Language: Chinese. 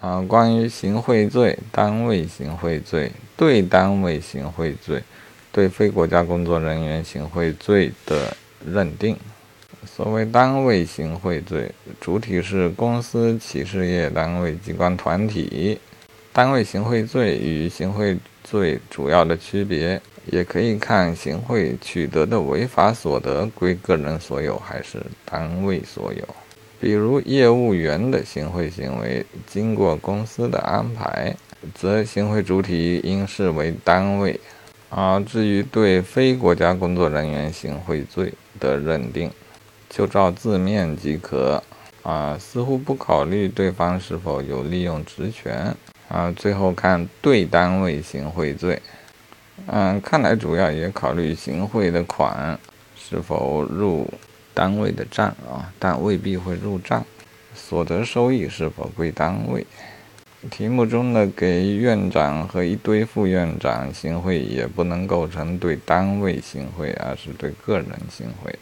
啊，关于行贿罪、单位行贿罪、对单位行贿罪、对非国家工作人员行贿罪的认定。所谓单位行贿罪，主体是公司、企事业单位、机关团体。单位行贿罪与行贿罪主要的区别，也可以看行贿取得的违法所得归个人所有还是单位所有。比如业务员的行贿行为经过公司的安排，则行贿主体应视为单位；而至于对非国家工作人员行贿罪的认定，就照字面即可。啊，似乎不考虑对方是否有利用职权。啊，最后看对单位行贿罪。嗯，看来主要也考虑行贿的款是否入。单位的账啊，但未必会入账。所得收益是否归单位？题目中的给院长和一堆副院长行贿，也不能构成对单位行贿，而是对个人行贿。